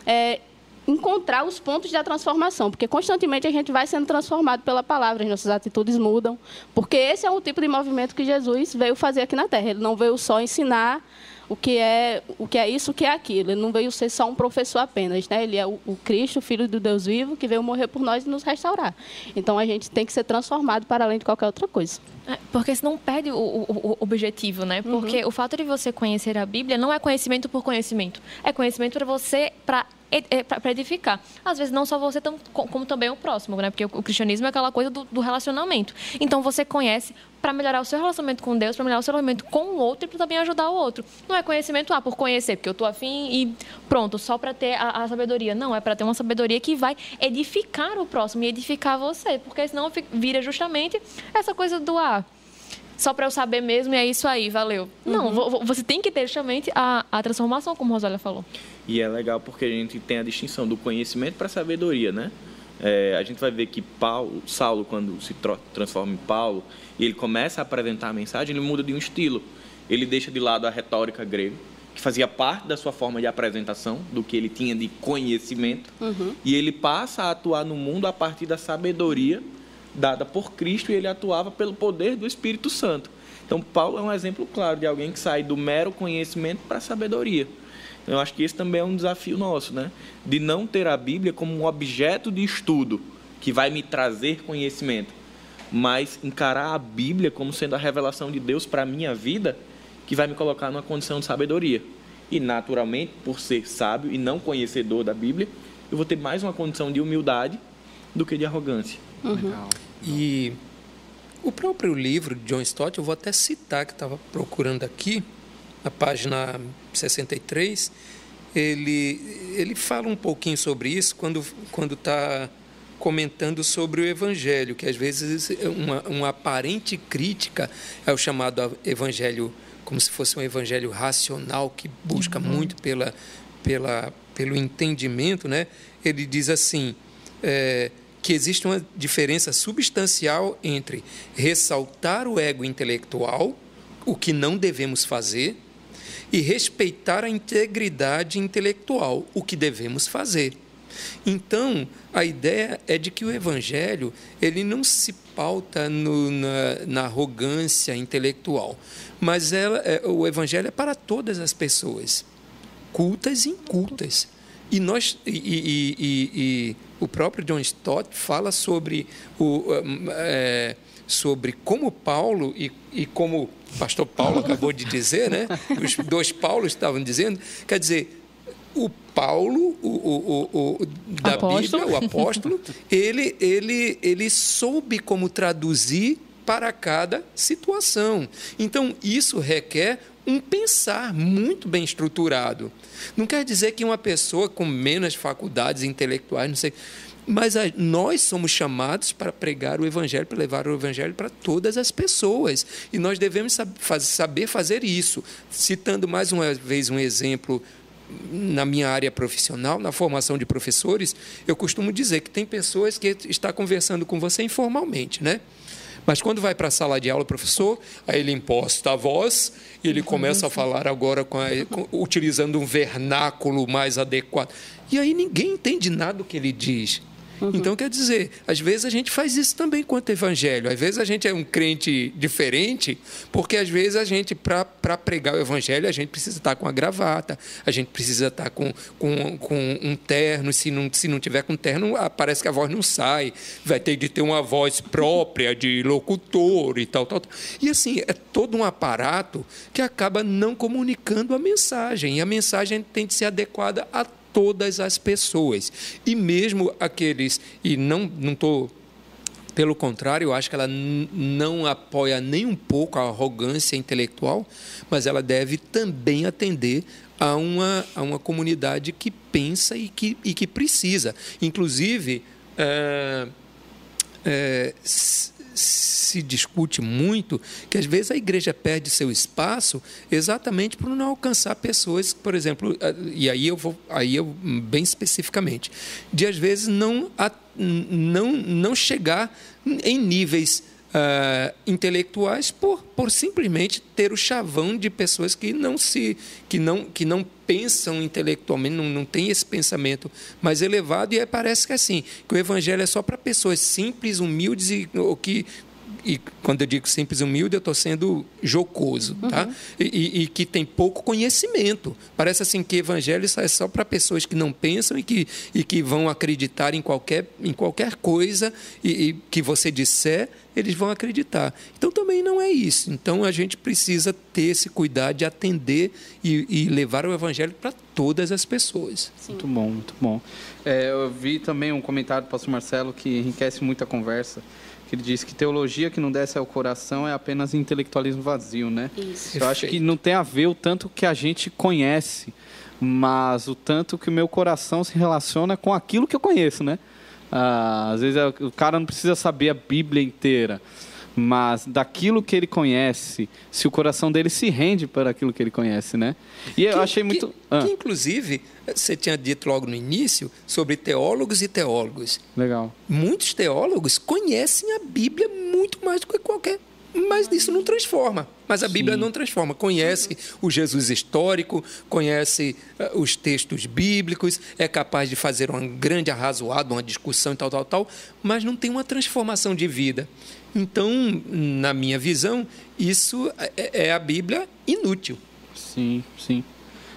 é, encontrar os pontos da transformação, porque constantemente a gente vai sendo transformado pela palavra, as nossas atitudes mudam, porque esse é o tipo de movimento que Jesus veio fazer aqui na Terra. Ele não veio só ensinar o que é o que é isso, o que é aquilo. Ele não veio ser só um professor apenas, né? Ele é o, o Cristo, o Filho do Deus vivo, que veio morrer por nós e nos restaurar. Então a gente tem que ser transformado para além de qualquer outra coisa. É, porque senão perde o, o, o objetivo, né? Porque uhum. o fato de você conhecer a Bíblia não é conhecimento por conhecimento, é conhecimento para você para é, para edificar. Às vezes, não só você, como também o próximo, né? Porque o cristianismo é aquela coisa do, do relacionamento. Então, você conhece para melhorar o seu relacionamento com Deus, para melhorar o seu relacionamento com o outro e para também ajudar o outro. Não é conhecimento ah, por conhecer, porque eu estou afim e pronto, só para ter a, a, sabedoria. Não, é para ter uma sabedoria que vai edificar o próximo e edificar você, porque senão vira justamente essa coisa do ah, só para eu saber mesmo e é isso aí, valeu. Uhum. Não, você tem que ter justamente a, a transformação, como a Rosália falou. E é legal porque a gente tem a distinção do conhecimento para a sabedoria, né? É, a gente vai ver que Paulo, Saulo, quando se transforma em Paulo, e ele começa a apresentar a mensagem, ele muda de um estilo. Ele deixa de lado a retórica grega, que fazia parte da sua forma de apresentação, do que ele tinha de conhecimento, uhum. e ele passa a atuar no mundo a partir da sabedoria dada por Cristo, e ele atuava pelo poder do Espírito Santo. Então, Paulo é um exemplo claro de alguém que sai do mero conhecimento para a sabedoria. Eu acho que esse também é um desafio nosso, né? De não ter a Bíblia como um objeto de estudo que vai me trazer conhecimento, mas encarar a Bíblia como sendo a revelação de Deus para a minha vida, que vai me colocar numa condição de sabedoria. E, naturalmente, por ser sábio e não conhecedor da Bíblia, eu vou ter mais uma condição de humildade do que de arrogância. Legal. E o próprio livro de John Stott, eu vou até citar, que estava procurando aqui, na página 63, ele, ele fala um pouquinho sobre isso quando quando está comentando sobre o evangelho, que às vezes é uma, uma aparente crítica é o chamado evangelho como se fosse um evangelho racional que busca muito pela, pela, pelo entendimento, né? Ele diz assim é, que existe uma diferença substancial entre ressaltar o ego intelectual, o que não devemos fazer, e respeitar a integridade intelectual, o que devemos fazer. Então, a ideia é de que o evangelho ele não se pauta no, na, na, arrogância intelectual, mas ela, é, o evangelho é para todas as pessoas, cultas e incultas. E nós e, e, e, e o próprio John Stott fala sobre o é, sobre como Paulo e, e como o pastor Paulo acabou de dizer, né? Os dois Paulos estavam dizendo, quer dizer, o Paulo, o, o, o, o da apóstolo. Bíblia, o apóstolo, ele, ele, ele soube como traduzir para cada situação. Então, isso requer um pensar muito bem estruturado. Não quer dizer que uma pessoa com menos faculdades intelectuais, não sei, mas a, nós somos chamados para pregar o Evangelho, para levar o Evangelho para todas as pessoas. E nós devemos sab faz, saber fazer isso. Citando mais uma vez um exemplo na minha área profissional, na formação de professores, eu costumo dizer que tem pessoas que estão conversando com você informalmente, né? Mas quando vai para a sala de aula, professor, aí ele imposta a voz e ele começa a falar agora com a, com, utilizando um vernáculo mais adequado. E aí ninguém entende nada do que ele diz. Uhum. Então, quer dizer, às vezes a gente faz isso também quanto evangelho. Às vezes a gente é um crente diferente, porque às vezes a gente, para pregar o evangelho, a gente precisa estar com a gravata, a gente precisa estar com, com, com um terno. Se não, se não tiver com terno, ah, parece que a voz não sai. Vai ter de ter uma voz própria de locutor e tal, tal, tal. E assim, é todo um aparato que acaba não comunicando a mensagem. E a mensagem tem de ser adequada a todas as pessoas. E mesmo aqueles, e não estou pelo contrário, eu acho que ela não apoia nem um pouco a arrogância intelectual, mas ela deve também atender a uma, a uma comunidade que pensa e que, e que precisa. Inclusive, é, é, se discute muito que às vezes a igreja perde seu espaço exatamente por não alcançar pessoas, por exemplo, e aí eu vou aí eu bem especificamente, de às vezes não não não chegar em níveis Uh, intelectuais por, por simplesmente ter o chavão de pessoas que não se que não que não pensam intelectualmente não, não tem esse pensamento mais elevado. E parece que é assim que o evangelho é só para pessoas simples humildes e ou que e quando eu digo simples e humilde, eu estou sendo jocoso, tá? Uhum. E, e, que tem pouco conhecimento. Parece assim que evangelho é só para pessoas que não pensam e que, e que vão acreditar em qualquer, em qualquer coisa e, e que você disser, eles vão acreditar. Então também não é isso. Então a gente precisa ter esse cuidado de atender e, e levar o evangelho para todas as pessoas. Sim. Muito bom, muito bom. É, eu vi também um comentário do pastor Marcelo que enriquece muito a conversa que ele diz que teologia que não desce ao coração é apenas intelectualismo vazio, né? Isso. Eu acho que não tem a ver o tanto que a gente conhece, mas o tanto que o meu coração se relaciona com aquilo que eu conheço, né? Ah, às vezes é, o cara não precisa saber a Bíblia inteira, mas daquilo que ele conhece, se o coração dele se rende para aquilo que ele conhece, né? E eu achei muito. Que, ah. que, inclusive, você tinha dito logo no início sobre teólogos e teólogos. Legal. Muitos teólogos conhecem a Bíblia muito mais do que qualquer. Mas isso não transforma. Mas a Bíblia Sim. não transforma. Conhece o Jesus histórico, conhece uh, os textos bíblicos, é capaz de fazer um grande arrazoado, uma discussão e tal, tal, tal, mas não tem uma transformação de vida. Então, na minha visão, isso é, é a Bíblia inútil. Sim, sim.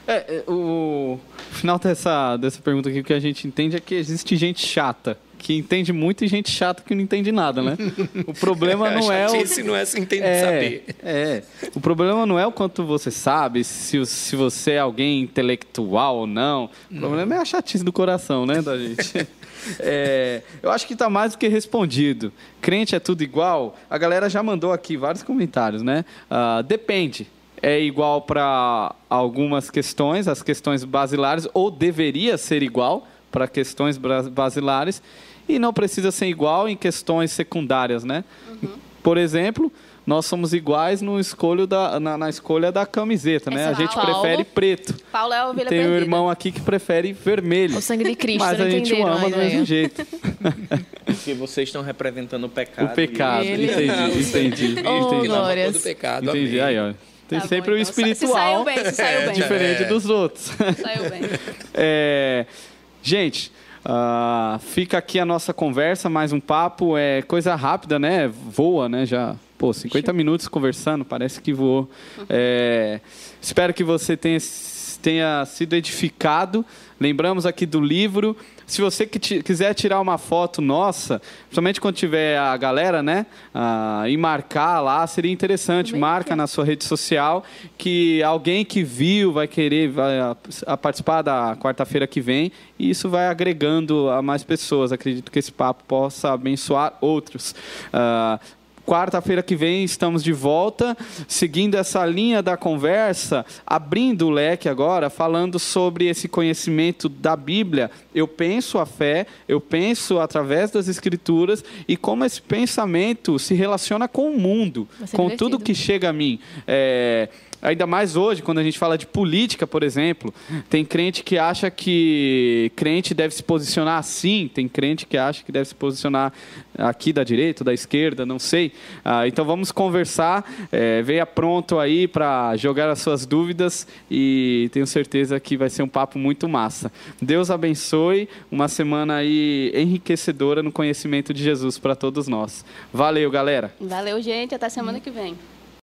É, é, o final dessa, dessa pergunta aqui, o que a gente entende é que existe gente chata que entende muito e gente chata que não entende nada, né? O problema não é o. não é se entende é, saber. É. O problema não é o quanto você sabe, se, se você é alguém intelectual ou não. O problema é a chatice do coração, né, da gente. É, eu acho que está mais do que respondido. Crente é tudo igual? A galera já mandou aqui vários comentários, né? Uh, depende. É igual para algumas questões, as questões basilares, ou deveria ser igual para questões basilares, e não precisa ser igual em questões secundárias, né? Uhum. Por exemplo, nós somos iguais no escolho da, na, na escolha da camiseta, né? A gente Paulo, prefere preto. Paulo é a ovelha Tem perdida. um irmão aqui que prefere vermelho. O sangue de Cristo. Mas a gente o ama do mesmo jeito. Porque vocês estão representando o pecado. O pecado, Ele... entendi, entendi. Oh, entendi. glórias. do pecado. Entendi, aí, ó. Tem Tá sempre bom, o então. espiritual. Se saiu bem, se saiu bem. Diferente É. dos outros. Saiu bem. É, gente, ah, fica aqui a nossa conversa, mais um papo. É coisa rápida, né? Voa, né? Já, pô, 50 minutos conversando, parece que voou. É, espero que você tenha, tenha sido edificado. Lembramos aqui do livro. Se você quiser tirar uma foto nossa, principalmente quando tiver a galera, né? ah, e marcar lá, seria interessante. Marca na sua rede social que alguém que viu vai querer vai, a, a participar da quarta-feira que vem e isso vai agregando a mais pessoas. Acredito que esse papo possa abençoar outros. Ah, Quarta-feira que vem estamos de volta, seguindo essa linha da conversa, abrindo o leque agora, falando sobre esse conhecimento da Bíblia. Eu penso a fé, eu penso através das Escrituras e como esse pensamento se relaciona com o mundo, com divertido. tudo que chega a mim. É, Ainda mais hoje, quando a gente fala de política, por exemplo, tem crente que acha que crente deve se posicionar assim, tem crente que acha que deve se posicionar aqui da direita, da esquerda, não sei. Ah, então vamos conversar, é, venha pronto aí para jogar as suas dúvidas e tenho certeza que vai ser um papo muito massa. Deus abençoe, uma semana aí enriquecedora no conhecimento de Jesus para todos nós. Valeu, galera! Valeu, gente. Até semana que vem.